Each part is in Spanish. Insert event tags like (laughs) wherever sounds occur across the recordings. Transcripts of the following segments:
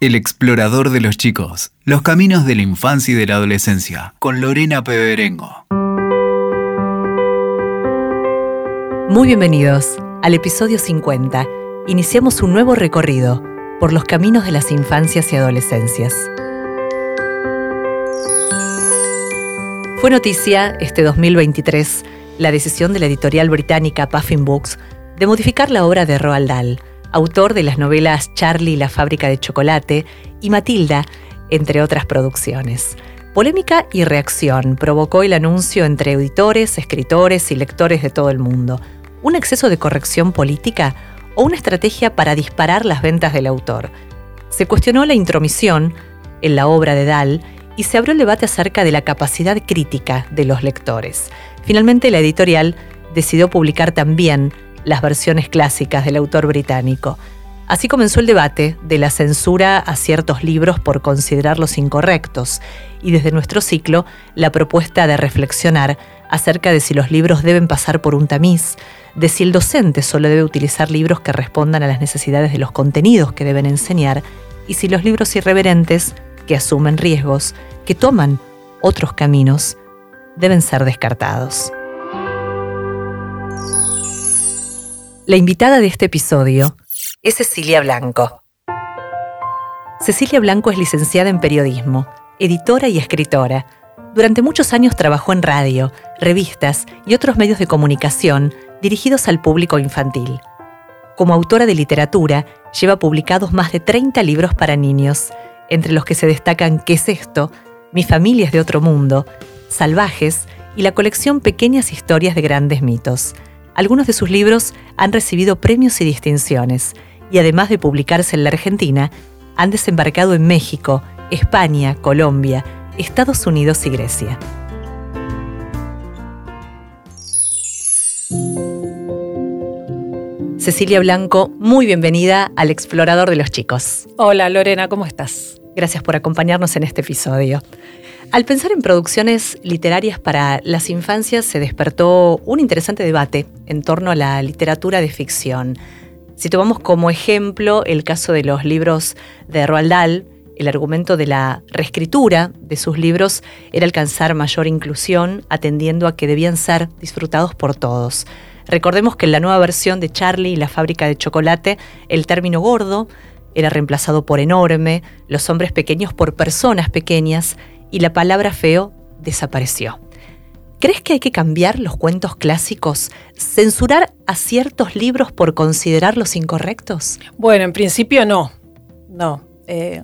El explorador de los chicos, los caminos de la infancia y de la adolescencia, con Lorena Peberengo. Muy bienvenidos al episodio 50. Iniciamos un nuevo recorrido por los caminos de las infancias y adolescencias. Fue noticia este 2023 la decisión de la editorial británica Puffin Books de modificar la obra de Roald Dahl autor de las novelas Charlie y la fábrica de chocolate y Matilda, entre otras producciones. Polémica y reacción provocó el anuncio entre editores, escritores y lectores de todo el mundo. ¿Un exceso de corrección política o una estrategia para disparar las ventas del autor? Se cuestionó la intromisión en la obra de Dahl y se abrió el debate acerca de la capacidad crítica de los lectores. Finalmente, la editorial decidió publicar también las versiones clásicas del autor británico. Así comenzó el debate de la censura a ciertos libros por considerarlos incorrectos y desde nuestro ciclo la propuesta de reflexionar acerca de si los libros deben pasar por un tamiz, de si el docente solo debe utilizar libros que respondan a las necesidades de los contenidos que deben enseñar y si los libros irreverentes, que asumen riesgos, que toman otros caminos, deben ser descartados. La invitada de este episodio es Cecilia Blanco. Cecilia Blanco es licenciada en periodismo, editora y escritora. Durante muchos años trabajó en radio, revistas y otros medios de comunicación dirigidos al público infantil. Como autora de literatura, lleva publicados más de 30 libros para niños, entre los que se destacan ¿Qué es esto?, Mi familia es de otro mundo, Salvajes y la colección Pequeñas historias de grandes mitos. Algunos de sus libros han recibido premios y distinciones, y además de publicarse en la Argentina, han desembarcado en México, España, Colombia, Estados Unidos y Grecia. Cecilia Blanco, muy bienvenida al Explorador de los Chicos. Hola Lorena, ¿cómo estás? Gracias por acompañarnos en este episodio. Al pensar en producciones literarias para las infancias se despertó un interesante debate en torno a la literatura de ficción. Si tomamos como ejemplo el caso de los libros de Roald Dahl, el argumento de la reescritura de sus libros era alcanzar mayor inclusión, atendiendo a que debían ser disfrutados por todos. Recordemos que en la nueva versión de Charlie y la fábrica de chocolate, el término gordo era reemplazado por enorme, los hombres pequeños por personas pequeñas y la palabra feo desapareció. ¿Crees que hay que cambiar los cuentos clásicos? ¿Censurar a ciertos libros por considerarlos incorrectos? Bueno, en principio no. No. Eh,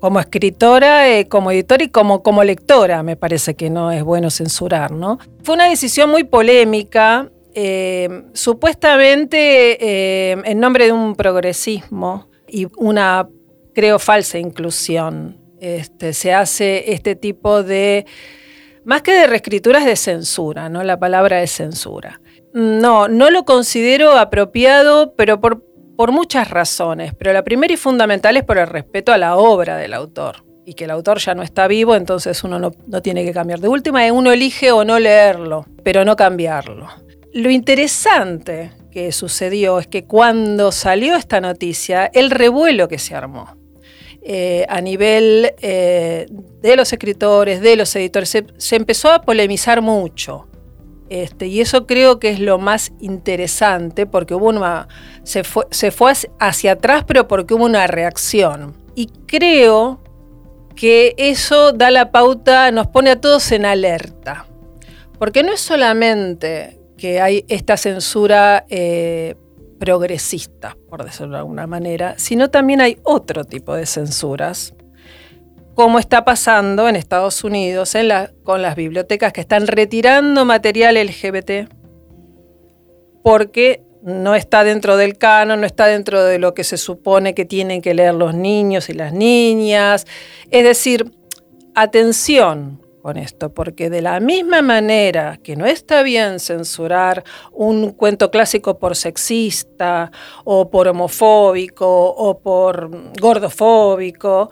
como escritora, eh, como editora y como, como lectora, me parece que no es bueno censurar, ¿no? Fue una decisión muy polémica, eh, supuestamente en nombre de un progresismo y una, creo, falsa inclusión este, se hace este tipo de, más que de reescrituras, de censura, ¿no? La palabra es censura. No, no lo considero apropiado, pero por, muchas razones. Pero la primera y fundamental es por el respeto a la obra del autor. Y que el autor ya no está vivo, entonces uno no, tiene que cambiar. De última, uno elige o no leerlo, pero no cambiarlo. Lo interesante que sucedió es que cuando salió esta noticia, el revuelo que se armó eh, a nivel eh, de los escritores, de los editores, se, empezó a polemizar mucho. Este, y eso creo que es lo más interesante, porque hubo una, se, fue, se fue hacia atrás, pero porque hubo una reacción. Y creo que eso da la pauta, nos pone a todos en alerta. Porque no es solamente que hay esta censura eh, progresistas, por decirlo de alguna manera, sino también hay otro tipo de censuras, como está pasando en Estados Unidos con las bibliotecas que están retirando material LGBT porque no está dentro del canon, no está dentro de lo que se supone que tienen que leer los niños y las niñas. Es decir, atención, con esto, porque de la misma manera que no está bien censurar un cuento clásico por sexista o por homofóbico o por gordofóbico,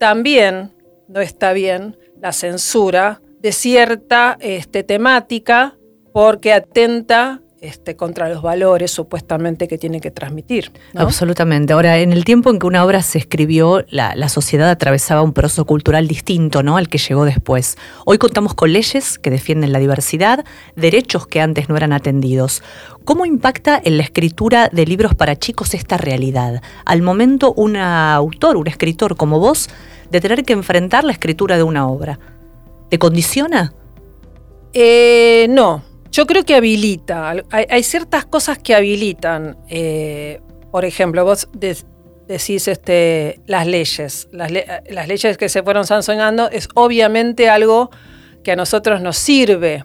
también no está bien la censura de cierta este, temática porque atenta este, contra los valores supuestamente que tiene que transmitir. Absolutamente. Ahora, en el tiempo en que una obra se escribió, la, la, sociedad atravesaba un proceso cultural distinto ¿no? al que llegó después. Hoy contamos con leyes que defienden la diversidad, derechos que antes no eran atendidos. ¿Cómo impacta en la escritura de libros para chicos esta realidad? Al momento, un autor, un escritor como vos, de tener que enfrentar la escritura de una obra, ¿te condiciona? Eh, no, yo creo que habilita. Hay, ciertas cosas que habilitan. Eh, por ejemplo, vos decís este, las leyes. Las, leyes que se fueron sancionando es obviamente algo que a nosotros nos sirve.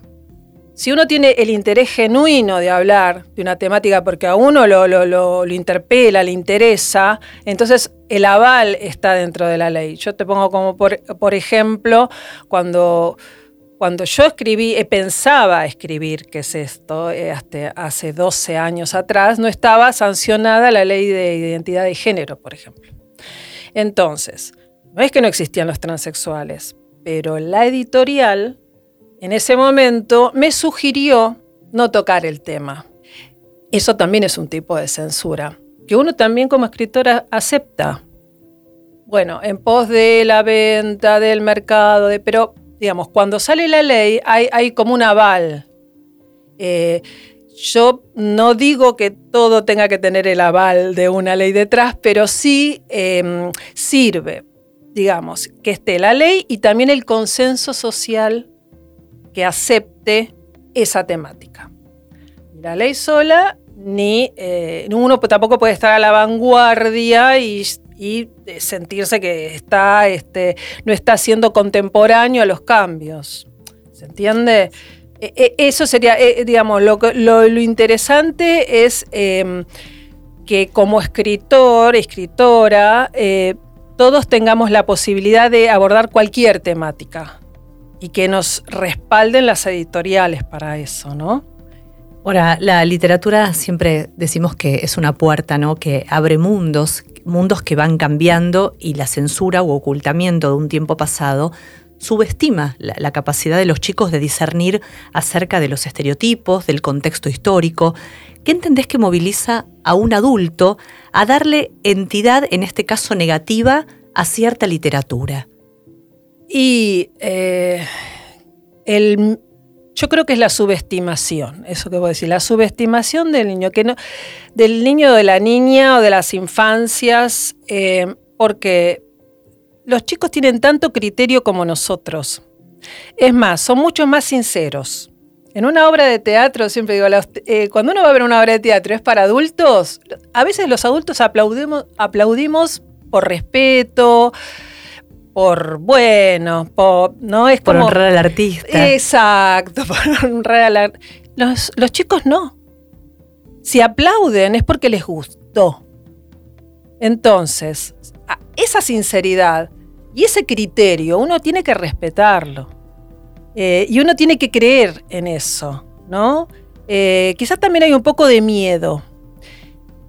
Si uno tiene el interés genuino de hablar de una temática porque a uno lo, interpela, le interesa, entonces el aval está dentro de la ley. Yo te pongo como por ejemplo, cuando cuando yo escribí, eh, pensaba escribir, ¿qué es esto? Eh, hace 12 años atrás, no estaba sancionada la ley de identidad de género, por ejemplo. Entonces, no es que no existían los transexuales, pero la editorial en ese momento me sugirió no tocar el tema. Eso también es un tipo de censura, que uno también como escritora acepta. Bueno, en pos de la venta, del mercado, de, pero digamos, cuando sale la ley hay, como un aval. Eh, yo no digo que todo tenga que tener el aval de una ley detrás, pero sí em, sirve, digamos, que esté la ley y también el consenso social que acepte esa temática. La ley sola, ni eh, uno tampoco puede estar a la vanguardia y y sentirse que está, este, no está siendo contemporáneo a los cambios. ¿Se entiende? E, e, eso sería, e, digamos, lo, lo, interesante es em, que como escritor, escritora, eh, todos tengamos la posibilidad de abordar cualquier temática y que nos respalden las editoriales para eso, ¿no? Ahora, la literatura siempre decimos que es una puerta, ¿no? Que abre mundos, mundos que van cambiando y la censura o ocultamiento de un tiempo pasado subestima la, capacidad de los chicos de discernir acerca de los estereotipos, del contexto histórico. ¿Qué entendés que moviliza a un adulto a darle entidad, en este caso negativa, a cierta literatura? Y eh, el, yo creo que es la subestimación, eso que voy a decir, la subestimación del niño, que no, del niño de la niña o de las infancias, eh, porque los chicos tienen tanto criterio como nosotros. Es más, son mucho más sinceros. En una obra de teatro, siempre digo, eh, cuando uno va a ver una obra de teatro es para adultos, a veces los adultos aplaudimos por respeto, por bueno, por, no es por como honrar al artista. Exacto, (laughs) por honrar al los, los chicos no. Si aplauden es porque les gustó. Entonces, esa sinceridad y ese criterio uno tiene que respetarlo. Eh, y uno tiene que creer en eso, ¿no? Eh, quizás también hay un poco de miedo.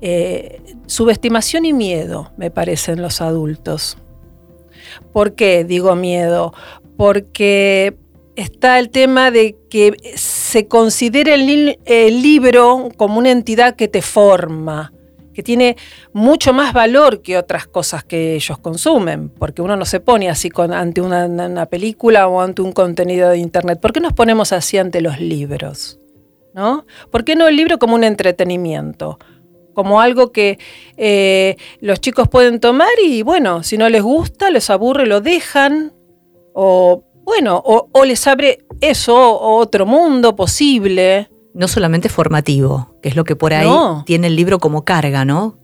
Eh, subestimación y miedo, me parecen los adultos. ¿Por qué digo miedo? Porque está el tema de que se considera el, libro como una entidad que te forma, que tiene mucho más valor que otras cosas que ellos consumen, porque uno no se pone así ante una, una, película o ante un contenido de internet. ¿Por qué nos ponemos así ante los libros? ¿No? ¿Por qué no el libro como un entretenimiento? Como algo que eh, los chicos pueden tomar y bueno, si no les gusta, les aburre, lo dejan, o bueno, o, les abre eso, otro mundo posible. No solamente formativo, que es lo que por ahí tiene el libro como carga, ¿no?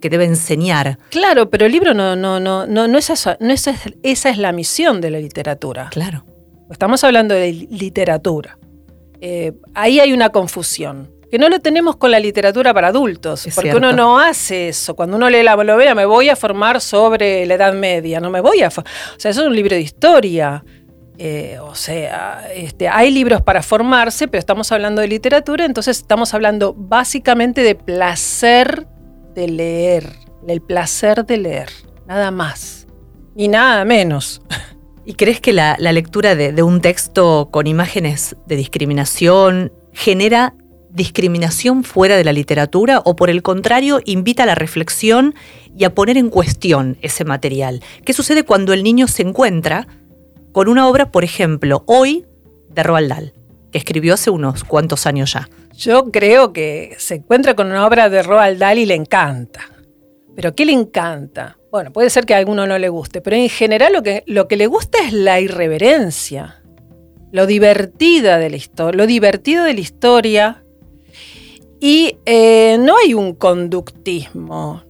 Que debe enseñar. Claro, pero el libro no, no, no, no, no es esa, no es, esa es la misión de la literatura. Claro. Estamos hablando de literatura. Eh, ahí hay una confusión que no lo tenemos con la literatura para adultos, porque uno no hace eso. Cuando uno lee la novela, me voy a formar sobre la Edad Media, no me voy a... O sea, eso es un libro de historia. Eh, o sea, este, hay libros para formarse, pero estamos hablando de literatura, entonces estamos hablando básicamente de placer de leer, el placer de leer, nada más, y nada menos. ¿Y crees que la, lectura de un texto con imágenes de discriminación genera discriminación fuera de la literatura o por el contrario invita a la reflexión y a poner en cuestión ese material? ¿Qué sucede cuando el niño se encuentra con una obra, por ejemplo, hoy de Roald Dahl, que escribió hace unos cuantos años ya? Yo creo que se encuentra con una obra de Roald Dahl y le encanta. ¿Pero qué le encanta? Bueno, puede ser que a alguno no le guste, pero en general lo que, lo que le gusta es la irreverencia, lo divertida de la lo divertido de la historia. Y eh, no hay un conductismo.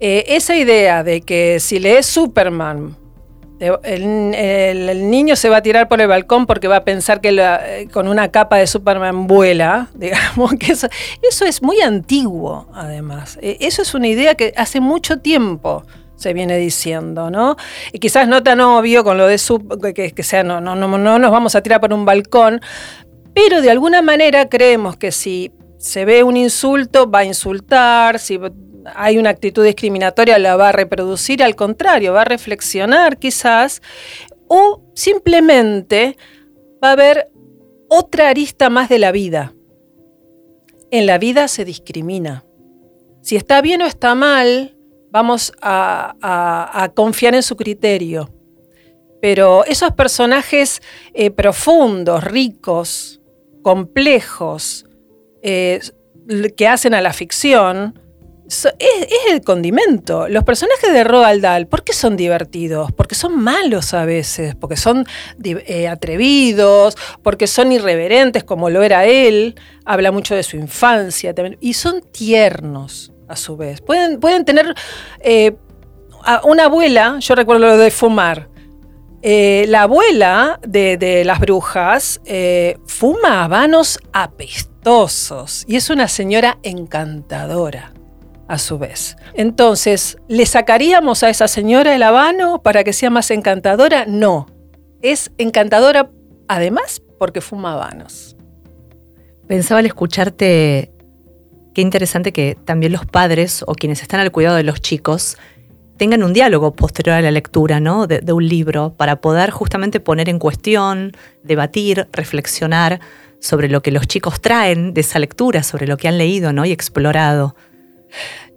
Eh, esa idea de que si lees Superman el, niño se va a tirar por el balcón porque va a pensar que eh, con una capa de Superman vuela, (laughs) digamos, que eso, eso es muy antiguo, además. Eso es una idea que hace mucho tiempo se viene diciendo, ¿no? Y quizás no tan obvio con lo de que, que sea, no, no, no, no nos vamos a tirar por un balcón, pero de alguna manera creemos que si se ve un insulto, va a insultar, si hay una actitud discriminatoria, la va a reproducir, al contrario, va a reflexionar quizás, o simplemente va a haber otra arista más de la vida. En la vida se discrimina. Si está bien o está mal, vamos a, confiar en su criterio. Pero esos personajes eh, profundos, ricos, complejos, eh, que hacen a la ficción, es, el condimento. Los personajes de Roald Dahl, ¿por qué son divertidos? Porque son malos a veces, porque son eh, atrevidos, porque son irreverentes como lo era él, habla mucho de su infancia también, y son tiernos a su vez. Pueden, pueden tener eh, una abuela, yo recuerdo lo de fumar, eh, la abuela de, las brujas fuma habanos apestosos y es una señora encantadora a su vez. Entonces, ¿le sacaríamos a esa señora el habano para que sea más encantadora? No. Es encantadora además porque fuma habanos. Pensaba al escucharte qué interesante que también los padres o quienes están al cuidado de los chicos tengan un diálogo posterior a la lectura ¿no? de, un libro para poder justamente poner en cuestión, debatir, reflexionar sobre lo que los chicos traen de esa lectura, sobre lo que han leído ¿no? y explorado.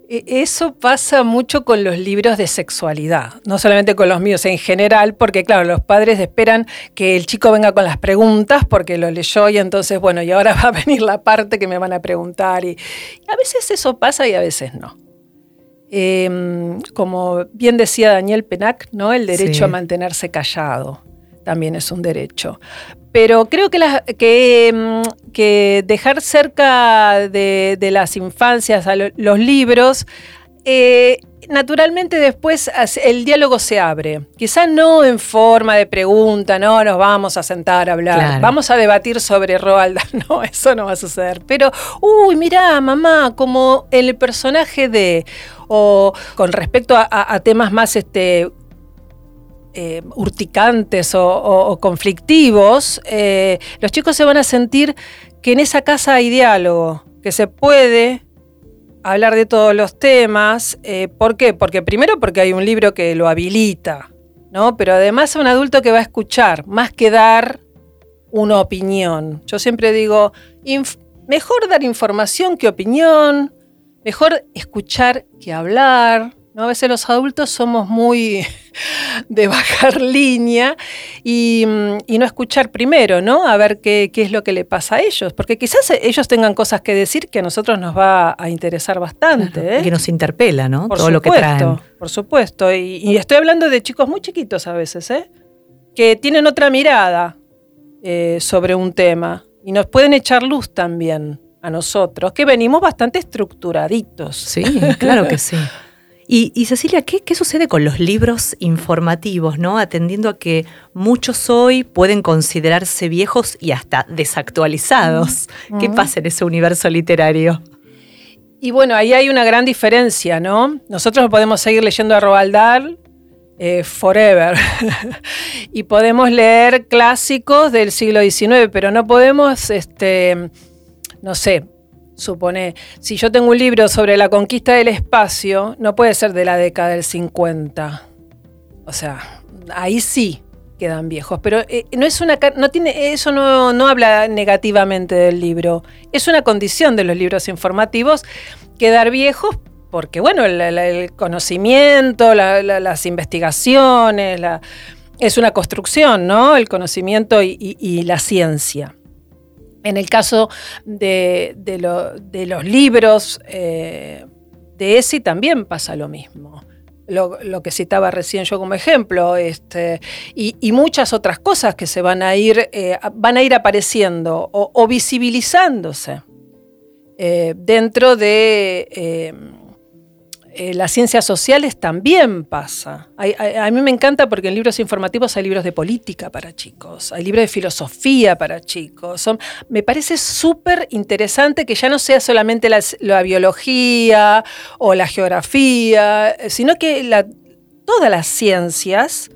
E, eso pasa mucho con los libros de sexualidad, no solamente con los míos en general, porque claro, los padres esperan que el chico venga con las preguntas porque lo leyó y entonces, bueno, y ahora (laughs) va a venir la parte que me van a preguntar. Y, a veces eso pasa y a veces no. Em, como bien decía Daniel Penac, ¿no? el derecho a mantenerse callado también es un derecho. Pero creo que, mm, que, dejar cerca de, las infancias a los libros, eh, naturalmente después el diálogo se abre. Quizás no en forma de pregunta, no nos vamos a sentar a hablar, vamos a debatir sobre Roald (laughs) no, eso no va a suceder. Pero, uy, mirá, mamá, como el personaje de, o con respecto a, temas más este, eh, urticantes o, conflictivos, eh, los chicos se van a sentir que en esa casa hay diálogo, que se puede hablar de todos los temas. Eh, ¿Por qué? Porque primero porque hay un libro que lo habilita, ¿no? Pero además un adulto que va a escuchar, más que dar una opinión. Yo siempre digo, mejor dar información que opinión, mejor escuchar que hablar. ¿No? A veces los adultos somos muy (laughs) de bajar línea y, no escuchar primero, ¿no? A ver qué, es lo que le pasa a ellos, porque quizás ellos tengan cosas que decir que a nosotros nos va a interesar bastante. ¿eh? Que nos interpela, ¿no? Todo lo que traen. Por supuesto, y, y, estoy hablando de chicos muy chiquitos a veces, ¿eh? Que tienen otra mirada eh, sobre un tema y nos pueden echar luz también a nosotros, que venimos bastante estructuraditos. Sí, claro que sí. (laughs) Y, Cecilia, ¿qué, sucede con los libros informativos, ¿no? Atendiendo a que muchos hoy pueden considerarse viejos y hasta desactualizados. ¿Qué pasa en ese universo literario? Y bueno, ahí hay una gran diferencia, ¿no? Nosotros podemos seguir leyendo a Roald Dahl eh, forever (laughs) y podemos leer clásicos del siglo XIX, pero no podemos, este, no sé, supone, si yo tengo un libro sobre la conquista del espacio, no puede ser de la década del 50. O sea, ahí sí quedan viejos. Pero eh, no es una no tiene, eso no, no, habla negativamente del libro. Es una condición de los libros informativos quedar viejos porque, bueno, el, conocimiento, las investigaciones, es una construcción, ¿no? El conocimiento y, la ciencia. En el caso de, los libros eh, de ESI también pasa lo mismo. Lo, que citaba recién yo como ejemplo, este, y, muchas otras cosas que se van a ir, eh, van a ir apareciendo o, visibilizándose eh, dentro de eh, eh, las ciencias sociales también pasa. A, mí me encanta porque en libros informativos hay libros de política para chicos, hay libros de filosofía para chicos. me parece súper interesante que ya no sea solamente la, biología o la geografía, sino que todas las ciencias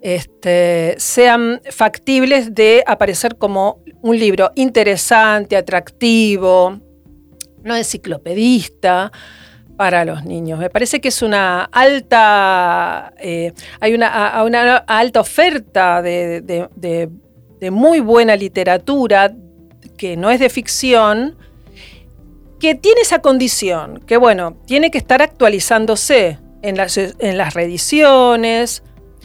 este, sean factibles de aparecer como un libro interesante, atractivo, no enciclopedista para los niños. Me parece que es una alta, eh, hay una, una, alta oferta de, muy buena literatura que no es de ficción, que tiene esa condición, que bueno, tiene que estar actualizándose en las, en las reediciones,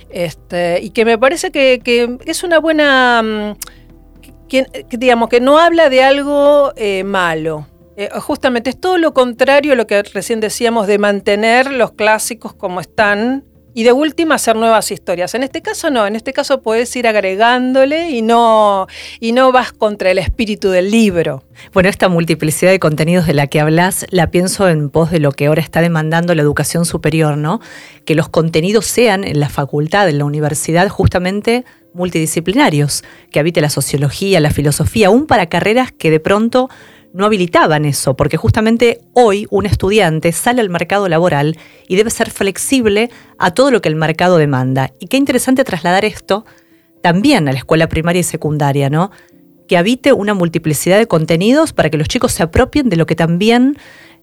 este, y que me parece que, es una buena, mm, que, digamos, que no habla de algo eh, malo eh, justamente es todo lo contrario a lo que recién decíamos de mantener los clásicos como están y de última hacer nuevas historias. En este caso no, en este caso puedes ir agregándole y no, y no vas contra el espíritu del libro. Bueno, esta multiplicidad de contenidos de la que hablas la pienso en pos de lo que ahora está demandando la educación superior, ¿no? Que los contenidos sean en la facultad, en la universidad, justamente multidisciplinarios, que habite la sociología, la filosofía, aún para carreras que de pronto no habilitaban eso, porque justamente hoy un estudiante sale al mercado laboral y debe ser flexible a todo lo que el mercado demanda. Y qué interesante trasladar esto también a la escuela primaria y secundaria, ¿no? Que habite una multiplicidad de contenidos para que los chicos se apropien de lo que también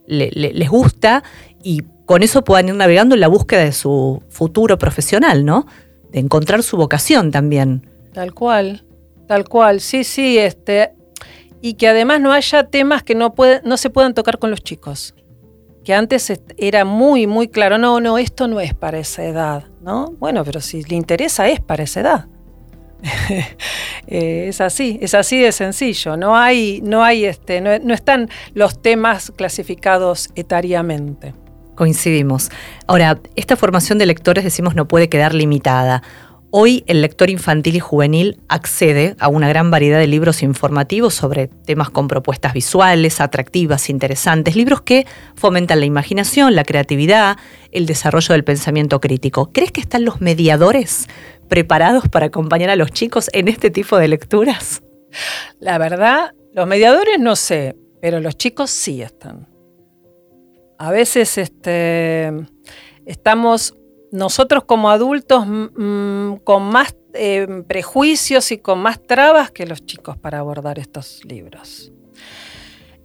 les gusta y con eso puedan ir navegando en la búsqueda de su futuro profesional, ¿no? De encontrar su vocación también. Tal cual, tal cual. Sí, sí, este, y que además no haya temas que no, no se puedan tocar con los chicos. Que antes era muy, muy claro, no, no, esto no es para esa edad, ¿no? Bueno, pero si le interesa es para esa edad. (laughs) Eh, es así, es así de sencillo. No hay, no hay este, no, no están los temas clasificados etariamente. Coincidimos. Ahora, esta formación de lectores, decimos, no puede quedar limitada. Hoy el lector infantil y juvenil accede a una gran variedad de libros informativos sobre temas con propuestas visuales, atractivas, interesantes, libros que fomentan la imaginación, la creatividad, el desarrollo del pensamiento crítico. ¿Crees que están los mediadores preparados para acompañar a los chicos en este tipo de lecturas? La verdad, los mediadores no sé, pero los chicos sí están. A veces este, estamos nosotros como adultos mm, mm, con más eh, prejuicios y con más trabas que los chicos para abordar estos libros.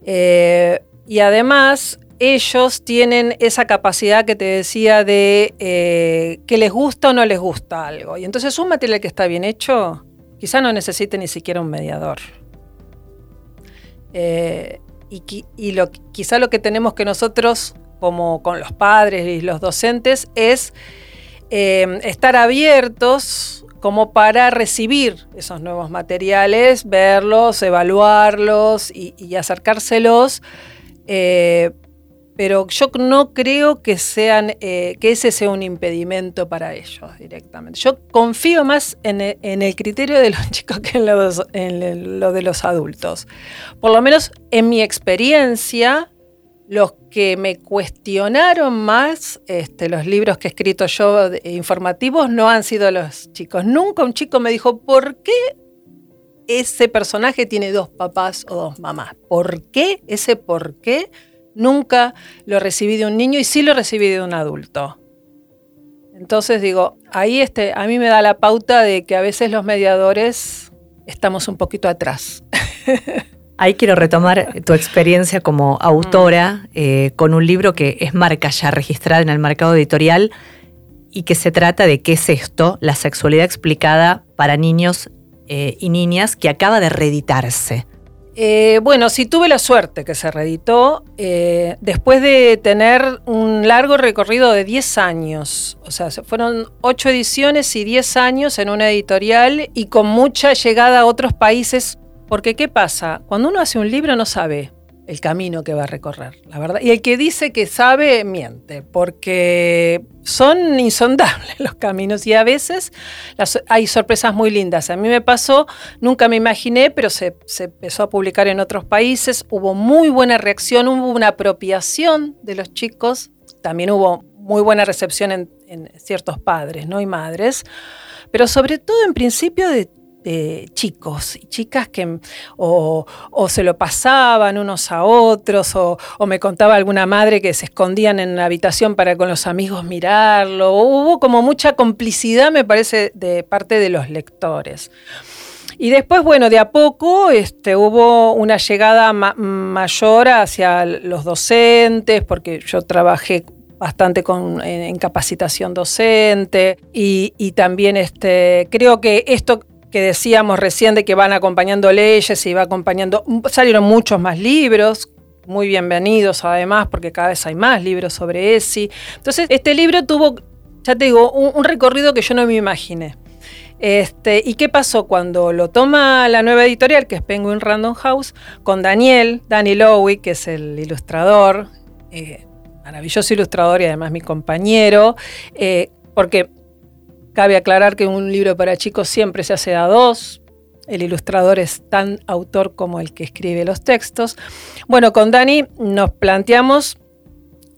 Eh, y además ellos tienen esa capacidad que te decía de eh, que les gusta o no les gusta algo. Y entonces un material que está bien hecho quizá no necesite ni siquiera un mediador. y, quizá lo que tenemos que nosotros como con los padres y los docentes, es eh, estar abiertos como para recibir esos nuevos materiales, verlos, evaluarlos y, acercárselos. Eh, pero yo no creo que, sean, eh, que ese sea un impedimento para ellos directamente. Yo confío más en el, criterio de los (laughs) chicos que en lo de los adultos. Por lo menos en mi experiencia, los que me cuestionaron más este, los libros que he escrito yo informativos no han sido los chicos. Nunca un chico me dijo, ¿por qué ese personaje tiene dos papás o dos mamás? ¿Por qué? Ese por qué nunca lo recibí de un niño y sí lo recibí de un adulto. Entonces digo, ahí este, a mí me da la pauta de que a veces los mediadores estamos un poquito atrás. (laughs) Ahí quiero retomar tu experiencia como autora mm. eh, con un libro que es marca ya registrada en el mercado editorial y que se trata de qué es esto, la sexualidad explicada para niños eh, y niñas que acaba de reeditarse. Eh, bueno, sí tuve la suerte que se reeditó eh, después de tener un largo recorrido de 10 años. O sea, fueron 8 ediciones y 10 años en una editorial y con mucha llegada a otros países. Porque, ¿qué pasa? Cuando uno hace un libro no sabe el camino que va a recorrer, la verdad. Y el que dice que sabe, miente, porque son insondables (laughs) los caminos y a veces hay sorpresas muy lindas. A mí me pasó, nunca me imaginé, pero se, empezó a publicar en otros países, hubo muy buena reacción, hubo una apropiación de los chicos, también hubo muy buena recepción en, en ciertos padres ¿no? y madres, pero sobre todo en principio de chicos y chicas que o, se lo pasaban unos a otros o, me contaba alguna madre que se escondían en la habitación para con los amigos mirarlo. Hubo como mucha complicidad, me parece, de parte de los lectores. Y después, bueno, de a poco este, hubo una llegada mayor hacia los docentes, porque yo trabajé bastante con, en, capacitación docente y, y, también este, creo que esto que decíamos recién de que van acompañando leyes y va acompañando, salieron muchos más libros, muy bienvenidos además, porque cada vez hay más libros sobre ESI. Entonces, este libro tuvo, ya te digo, un, recorrido que yo no me imaginé. Este, ¿Y qué pasó cuando lo toma la nueva editorial, que es Penguin Random House, con Daniel, Danny Lowy, que es el ilustrador, eh, maravilloso ilustrador y además mi compañero, eh, porque Cabe aclarar que un libro para chicos siempre se hace a dos. El ilustrador es tan autor como el que escribe los textos. Bueno, con Dani nos planteamos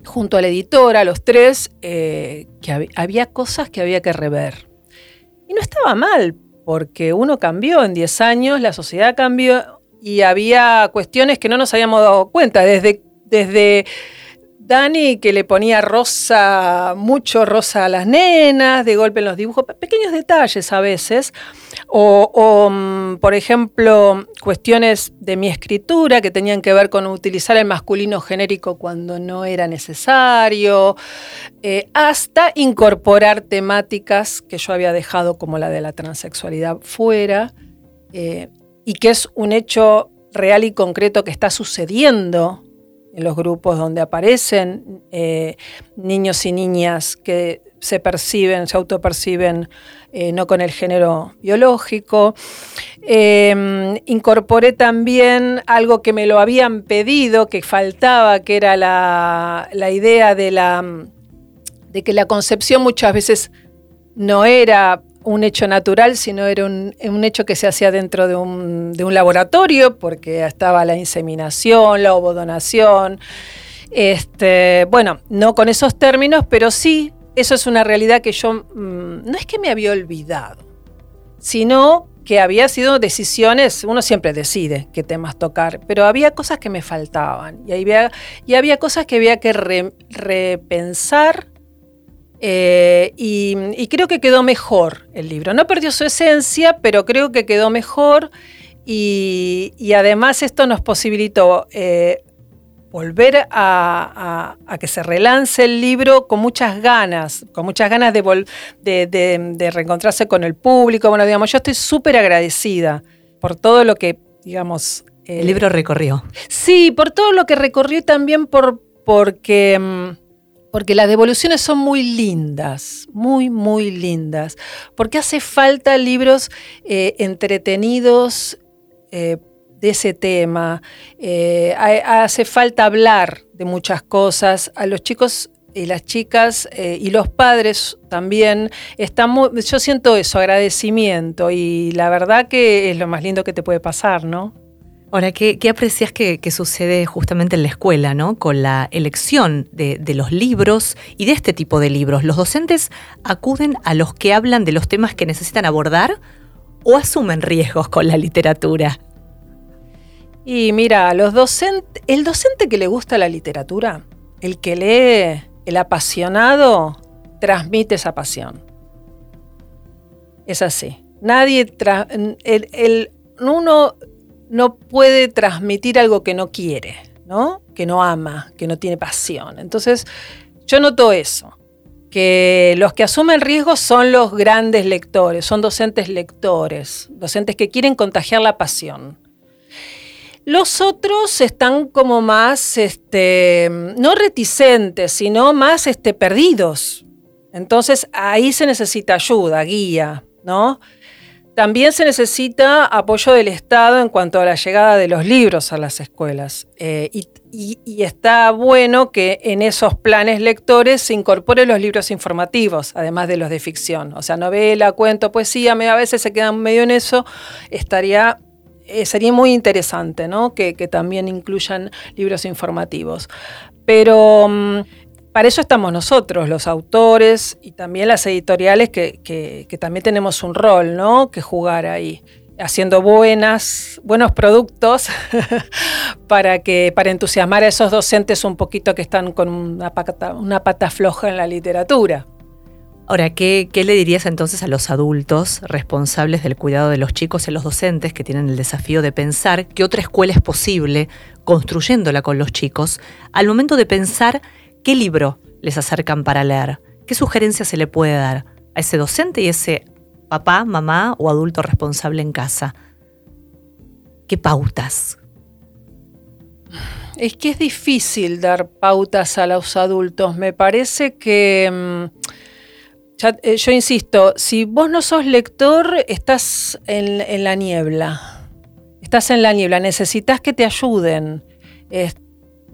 junto a la editora, los tres, eh, que había cosas que había que rever. Y no estaba mal, porque uno cambió en 10 años, la sociedad cambió y había cuestiones que no nos habíamos dado cuenta, desde, desde Dani que le ponía rosa, mucho rosa a las nenas, de golpe en los dibujos, pequeños detalles a veces, o, mm, por ejemplo cuestiones de mi escritura que tenían que ver con utilizar el masculino genérico cuando no era necesario, eh, hasta incorporar temáticas que yo había dejado como la de la transexualidad fuera, eh, y que es un hecho real y concreto que está sucediendo los grupos donde aparecen eh, niños y niñas que se perciben, se autoperciben eh, no con el género biológico. Em, incorporé también algo que me lo habían pedido, que faltaba, que era la, la idea de, la, de que la concepción muchas veces no era un hecho natural, sino era un, hecho que se hacía dentro de un, laboratorio, porque estaba la inseminación, la ovodonación. Este, bueno, no con esos términos, pero sí, eso es una realidad que yo mm, no es que me había olvidado, sino que había sido decisiones, uno siempre decide qué temas tocar, pero había cosas que me faltaban y había, y había cosas que había que repensar eh, y, creo que quedó mejor el libro. No perdió su esencia, pero creo que quedó mejor. Y, además esto nos posibilitó eh, volver a, que se relance el libro con muchas ganas, con muchas ganas de, de, reencontrarse con el público. Bueno, digamos, yo estoy súper agradecida por todo lo que, digamos... el libro recorrió. Sí, por todo lo que recorrió y también por, porque... Porque las devoluciones son muy lindas, muy, muy lindas, porque hace falta libros eh, entretenidos eh, de ese tema, eh, hace falta hablar de muchas cosas, a los chicos y las chicas y los padres también están yo siento eso, agradecimiento y la verdad que es lo más lindo que te puede pasar, ¿no? Ahora, ¿qué, aprecias que, sucede justamente en la escuela, ¿no? Con la elección de, los libros y de este tipo de libros. ¿Los docentes acuden a los que hablan de los temas que necesitan abordar o asumen riesgos con la literatura? Y mira, los docentes, el docente que le gusta la literatura, el que lee, el apasionado, transmite esa pasión. Es así. Nadie, el, el, uno no puede transmitir algo que no quiere, ¿no? Que no ama, que no tiene pasión. Entonces, yo noto eso. que los que asumen riesgo son los grandes lectores, son docentes lectores, docentes que quieren contagiar la pasión. Los otros están como más, este, no reticentes, sino más este, perdidos. Entonces ahí se necesita ayuda, guía, ¿no? También se necesita apoyo del Estado en cuanto a la llegada de los libros a las escuelas. Eh, y, está bueno que en esos planes lectores se incorporen los libros informativos, además de los de ficción. O sea, novela, cuento, poesía, a veces se quedan medio en eso. Estaría, eh, sería muy interesante ¿no? que, también incluyan libros informativos. Pero mm, para eso estamos nosotros, los autores y también las editoriales que, también tenemos un rol, ¿no? Que jugar ahí, haciendo buenas, buenos productos (laughs) para, que, para entusiasmar a esos docentes un poquito que están con una pata, floja en la literatura. Ahora, ¿qué, ¿qué, le dirías entonces a los adultos responsables del cuidado de los chicos y a los docentes que tienen el desafío de pensar qué otra escuela es posible construyéndola con los chicos al momento de pensar ¿Qué libro les acercan para leer? ¿Qué sugerencia se le puede dar a ese docente y ese papá, mamá o adulto responsable en casa? ¿Qué pautas? Es que es difícil dar pautas a los adultos. Me parece que, mm, eh, yo insisto, si vos no sos lector, estás en, la niebla. Estás en la niebla, necesitas que te ayuden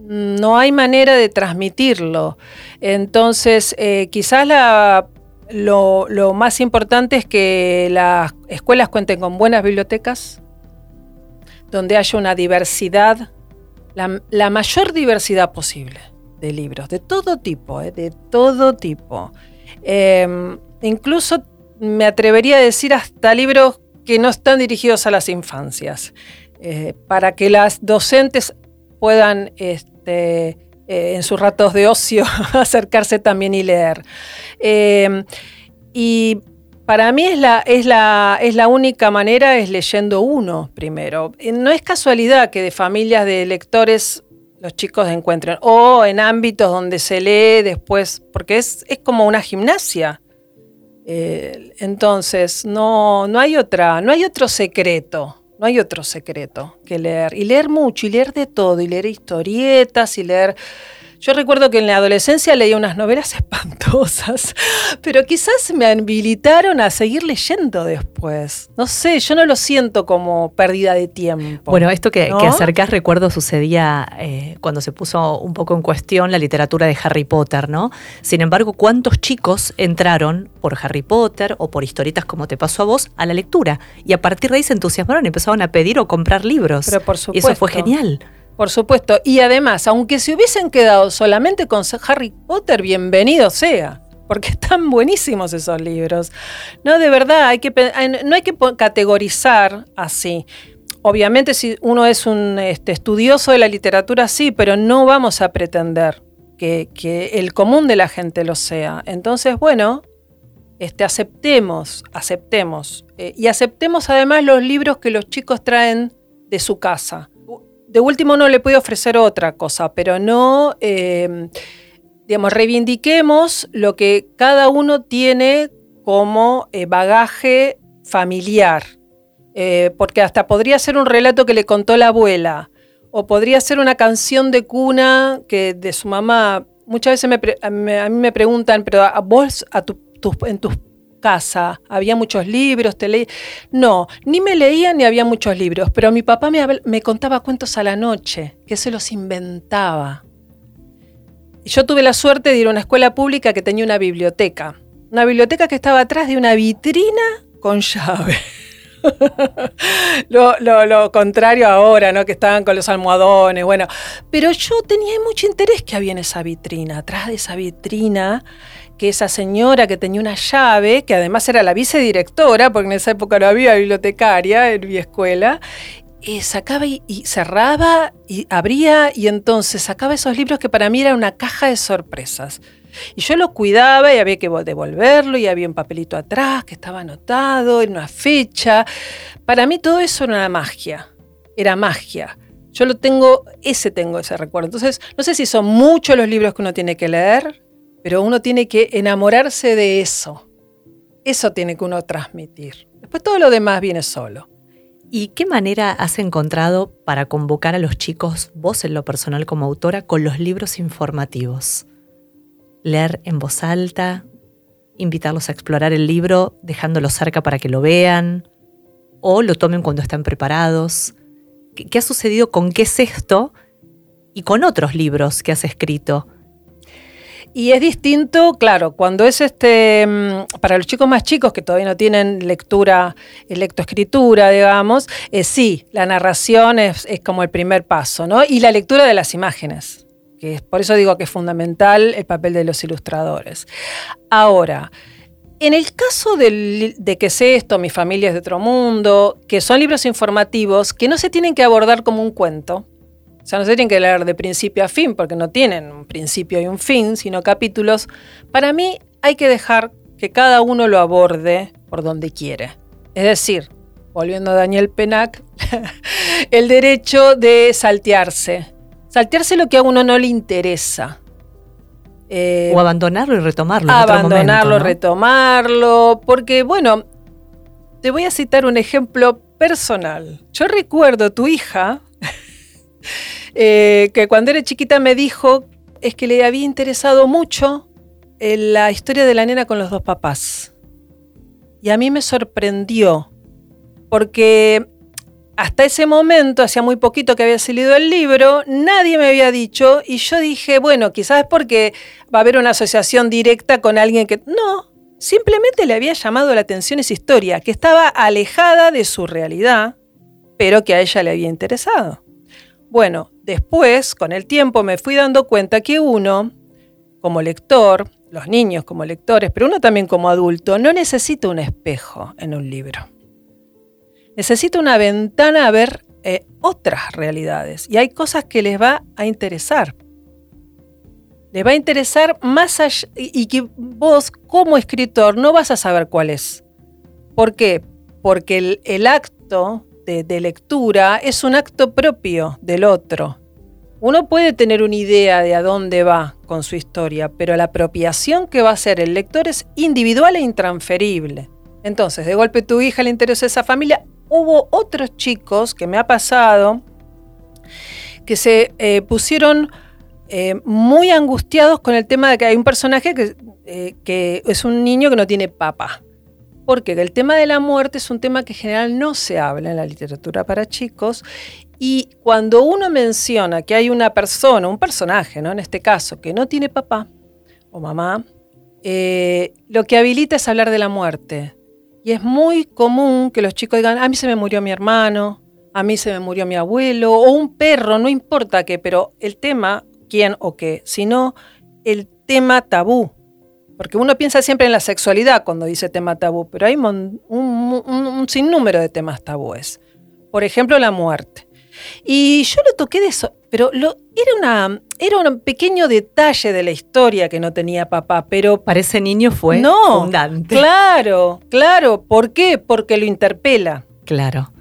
no hay manera de transmitirlo. Entonces, eh, quizás lo, más importante es que las escuelas cuenten con buenas bibliotecas, donde haya una diversidad, la, mayor diversidad posible de libros, de todo tipo, eh, de todo tipo. Em, incluso me atrevería a decir hasta libros que no están dirigidos a las infancias, eh, para que las docentes puedan este, eh, en sus ratos de ocio (laughs) acercarse también y leer. Eh, y para mí es la, es, la, es la única manera, es leyendo uno primero. Eh, no es casualidad que de familias de lectores los chicos encuentren, o en ámbitos donde se lee después, porque es, es como una gimnasia. entonces, no, no, hay otra, no hay otro secreto. No hay otro secreto que leer. Y leer mucho, y leer de todo, y leer historietas, y leer yo recuerdo que en la adolescencia leía unas novelas (laughs) espantosas, pero quizás me habilitaron a seguir leyendo después. No sé, yo no lo siento como pérdida de tiempo. Bueno, esto que, que acercás, recuerdo, sucedía eh, cuando se puso un poco en cuestión la literatura de Harry Potter, ¿no? Sin embargo, ¿cuántos chicos entraron por Harry Potter o por historietas como te pasó a vos a la lectura? Y a partir de ahí se entusiasmaron y empezaron a pedir o comprar libros. Pero por supuesto. Y eso fue genial. Por supuesto. Y además, aunque se hubiesen quedado solamente con Harry Potter, bienvenido sea. Porque (laughs) están buenísimos esos libros. No, de verdad, hay que, no hay que categorizar así. Obviamente, si uno es un este, estudioso de la literatura, sí, pero no vamos a pretender que, el común de la gente lo sea. Entonces, bueno, este, aceptemos, aceptemos. Eh, y aceptemos además los libros que los chicos traen de su casa de último no le puedo ofrecer otra cosa, pero no, eh, digamos, reivindiquemos lo que cada uno tiene como eh, bagaje familiar. Eh, porque hasta podría ser un relato que le contó la abuela, o podría ser una canción de cuna que de su mamá. Muchas veces me, a mí me preguntan, pero a vos a en tus había muchos libros, te leí. No, ni me leía ni había muchos libros, pero mi papá me, contaba cuentos a la noche, que se los inventaba. Y yo tuve la suerte de ir a una escuela pública que tenía una biblioteca. Una biblioteca que estaba atrás de una vitrina con llave. (laughs) lo, lo, contrario ahora, ¿no? Que estaban con los almohadones, bueno. Pero yo tenía mucho interés que había en esa vitrina. Atrás de esa vitrina que esa señora que tenía una llave, que además era la vicedirectora, porque en esa época no había bibliotecaria en mi escuela, y sacaba y, cerraba y abría y entonces sacaba esos libros que para mí era una caja de sorpresas. Y yo lo cuidaba y había que devolverlo y había un papelito atrás que estaba anotado, en una fecha. Para mí todo eso era magia, era magia. Yo lo tengo, ese tengo ese recuerdo. Entonces, no sé si son muchos los libros que uno tiene que leer, pero uno tiene que enamorarse de eso. Eso tiene que uno transmitir. Después todo lo demás viene solo. ¿Y qué manera has encontrado para convocar a los chicos, vos en lo personal como autora, con los libros informativos? Leer en voz alta, invitarlos a explorar el libro dejándolo cerca para que lo vean o lo tomen cuando están preparados. ¿Qué, ha sucedido con qué es esto y con otros libros que has escrito? Y es distinto, claro, cuando es este mm, para los chicos más chicos que todavía no tienen lectura, eh, lectoescritura, digamos, eh, sí, la narración es, como el primer paso, ¿no? Y la lectura de las imágenes, es, por eso digo que es fundamental el papel de los ilustradores. Ahora, en el caso de que sé esto, Mi familia es de otro mundo, que son libros informativos que no se tienen que abordar como un cuento, o sea, no se tienen que leer de principio a fin, porque no tienen un principio y un fin, sino capítulos. Para mí hay que dejar que cada uno lo aborde por donde quiere. Es decir, volviendo a Daniel Penac, (laughs) el derecho de saltearse. Saltearse lo que a uno no le interesa. Eh, o abandonarlo y retomarlo. abandonarlo, retomarlo. Porque, bueno, te voy a citar un ejemplo personal. Yo recuerdo tu hija (laughs) eh, que cuando era chiquita me dijo es que le había interesado mucho eh, la historia de la nena con los dos papás. Y a mí me sorprendió, porque hasta ese momento, hacía muy poquito que había salido el libro, nadie me había dicho y yo dije, bueno, quizás es porque va a haber una asociación directa con alguien que... No, simplemente le había llamado la atención esa historia, que estaba alejada de su realidad, pero que a ella le había interesado. Bueno, después, con el tiempo, me fui dando cuenta que uno, como lector, los niños como lectores, pero uno también como adulto, no necesita un espejo en un libro. Necesita una ventana a ver eh, otras realidades. Y hay cosas que les va a interesar. Les va a interesar más allá y que vos como escritor no vas a saber cuál es. ¿Por qué? Porque el, el acto de, lectura es un acto propio del otro. Uno puede tener una idea de a dónde va con su historia, pero la apropiación que va a hacer el lector es individual e intransferible. Entonces, de golpe tu hija le interesa esa familia. Hubo otros chicos que me ha pasado que se eh, pusieron eh, muy angustiados con el tema de que hay un personaje que, eh, que es un niño que no tiene papá. Porque el tema de la muerte es un tema que en general no se habla en la literatura para chicos y cuando uno menciona que hay una persona, un personaje, ¿no? en este caso, que no tiene papá o mamá, eh, lo que habilita es hablar de la muerte. Y es muy común que los chicos digan, a mí se me murió mi hermano, a mí se me murió mi abuelo, o un perro, no importa qué, pero el tema, quién o qué, sino el tema tabú, porque uno piensa siempre en la sexualidad cuando dice tema tabú, pero hay un, sinnúmero de temas tabúes. Por ejemplo, la muerte. Y yo lo toqué de eso, pero lo, era, una, era un pequeño detalle de la historia que no tenía papá, pero... Para ese niño fue no, Claro, claro. ¿Por qué? Porque lo interpela. Claro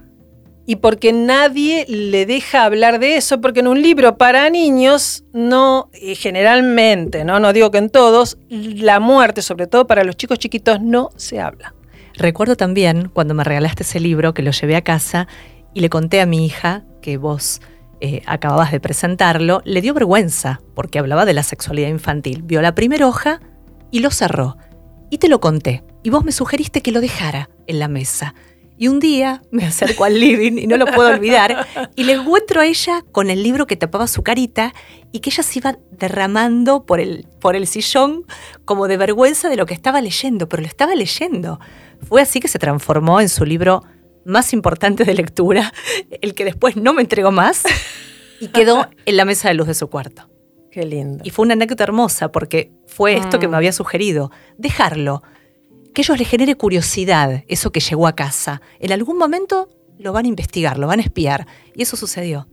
y porque nadie le deja hablar de eso, porque en un libro para niños no, generalmente, ¿no? no digo que en todos, la muerte, sobre todo para los chicos chiquitos, no se habla. Recuerdo también cuando me regalaste ese libro que lo llevé a casa y le conté a mi hija que vos eh, acababas de presentarlo, le dio vergüenza porque hablaba de la sexualidad infantil. Vio la primera hoja y lo cerró. Y te lo conté. Y vos me sugeriste que lo dejara en la mesa. Y un día me acerco al living y no lo puedo olvidar y le encuentro a ella con el libro que tapaba su carita y que ella se iba derramando por el, por el sillón como de vergüenza de lo que estaba leyendo, pero lo estaba leyendo. Fue así que se transformó en su libro más importante de lectura, el que después no me entregó más y quedó en la mesa de luz de su cuarto. Qué lindo. Y fue una anécdota hermosa porque fue esto que me mm. había sugerido, dejarlo que ellos les genere curiosidad, eso que llegó a casa. En algún momento lo van a investigar, lo van a espiar. Y eso sucedió.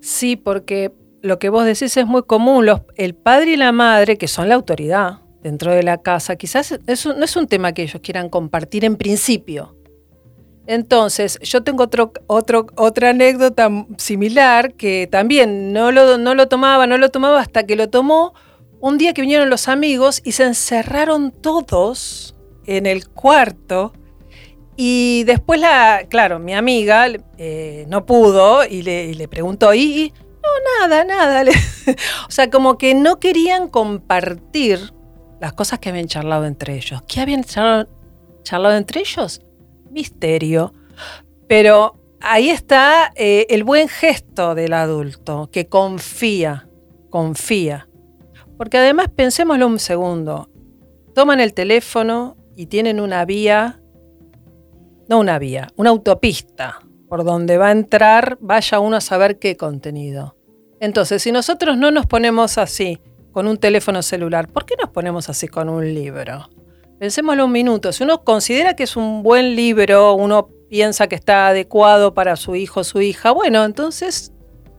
Sí, porque lo que vos decís es muy común. el padre y la madre, que son la autoridad dentro de la casa, quizás eso no es un tema que ellos quieran compartir en principio. Entonces, yo tengo otro, otro, otra anécdota similar que también no lo, no lo tomaba, no lo tomaba hasta que lo tomó un día que vinieron los amigos y se encerraron todos en el cuarto. Y después la, claro, mi amiga eh, no pudo y le, preguntó, ¿y? No, nada, nada. (laughs) o sea, como que no querían compartir las cosas que habían charlado entre ellos. ¿Qué habían charlado, entre ellos? Misterio. Pero ahí está eh, el buen gesto del adulto, que confía, confía. Porque además pensémoslo un segundo. Toman el teléfono y tienen una vía, no una vía, una autopista por donde va a entrar, vaya uno a saber qué contenido. Entonces, si nosotros no nos ponemos así con un teléfono celular, ¿por qué nos ponemos así con un libro? Pensémoslo un minuto. Si uno considera que es un buen libro, uno piensa que está adecuado para su hijo o su hija, bueno, entonces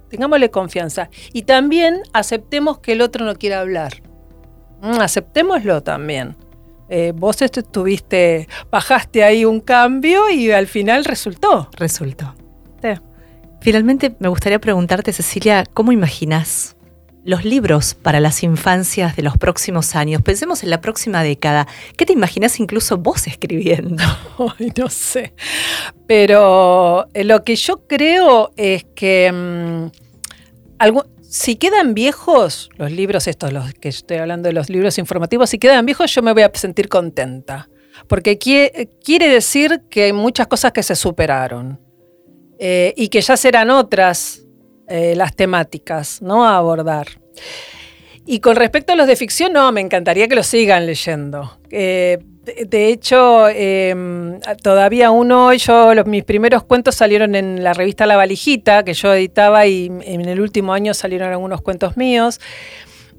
tengámosle confianza. Y también aceptemos que el otro no quiera hablar. Mm, aceptémoslo también. Eh, vos estuviste, bajaste ahí un cambio y al final resultó. Resultó. Finalmente me gustaría preguntarte, Cecilia, ¿cómo imaginas los libros para las infancias de los próximos años? Pensemos en la próxima década. ¿Qué te imaginas incluso vos escribiendo? (laughs) no sé. Pero eh, lo que yo creo es que mm, si quedan viejos los libros, estos, los que estoy hablando de los libros informativos, si quedan viejos yo me voy a sentir contenta. Porque quiere decir que hay muchas cosas que se superaron eh, y que ya serán otras eh, las temáticas ¿no? a abordar. Y con respecto a los de ficción, no, me encantaría que los sigan leyendo. Eh, de, hecho, em, todavía uno, yo, los, mis primeros cuentos salieron en la revista La Valijita, que yo editaba, y en el último año salieron algunos cuentos míos.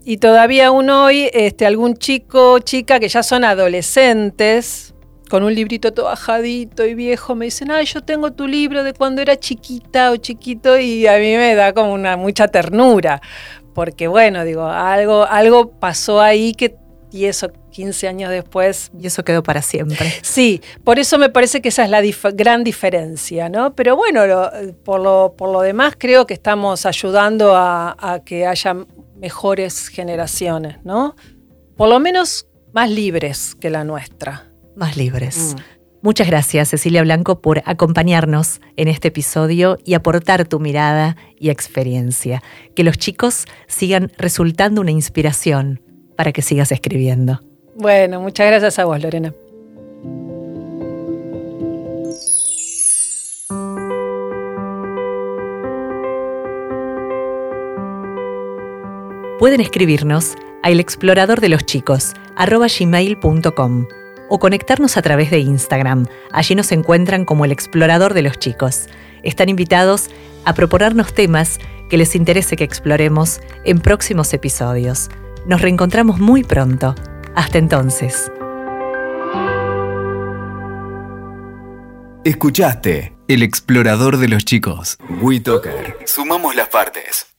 Y todavía uno hoy, este, algún chico, chica que ya son adolescentes, con un librito todo bajadito y viejo, me dicen, ay, yo tengo tu libro de cuando era chiquita o chiquito y a mí me da como una mucha ternura, porque bueno, digo, algo, algo pasó ahí que y eso 15 años después. Y eso quedó para siempre. Sí, por eso me parece que esa es la gran diferencia, ¿no? Pero bueno, por, lo, por lo demás creo que estamos ayudando a, a, que haya mejores generaciones, ¿no? Por lo menos más libres que la nuestra más libres. Mm. Muchas gracias, Cecilia Blanco, por acompañarnos en este episodio y aportar tu mirada y experiencia. Que los chicos sigan resultando una inspiración para que sigas escribiendo. Bueno, muchas gracias a vos, Lorena. Pueden escribirnos a elexploradordeloschicos.com o conectarnos a través de Instagram. Allí nos encuentran como el explorador de los chicos. Están invitados a proponernos temas que les interese que exploremos en próximos episodios. Nos reencontramos muy pronto. Hasta entonces. Escuchaste El explorador de los chicos. WeToker. Sumamos las partes.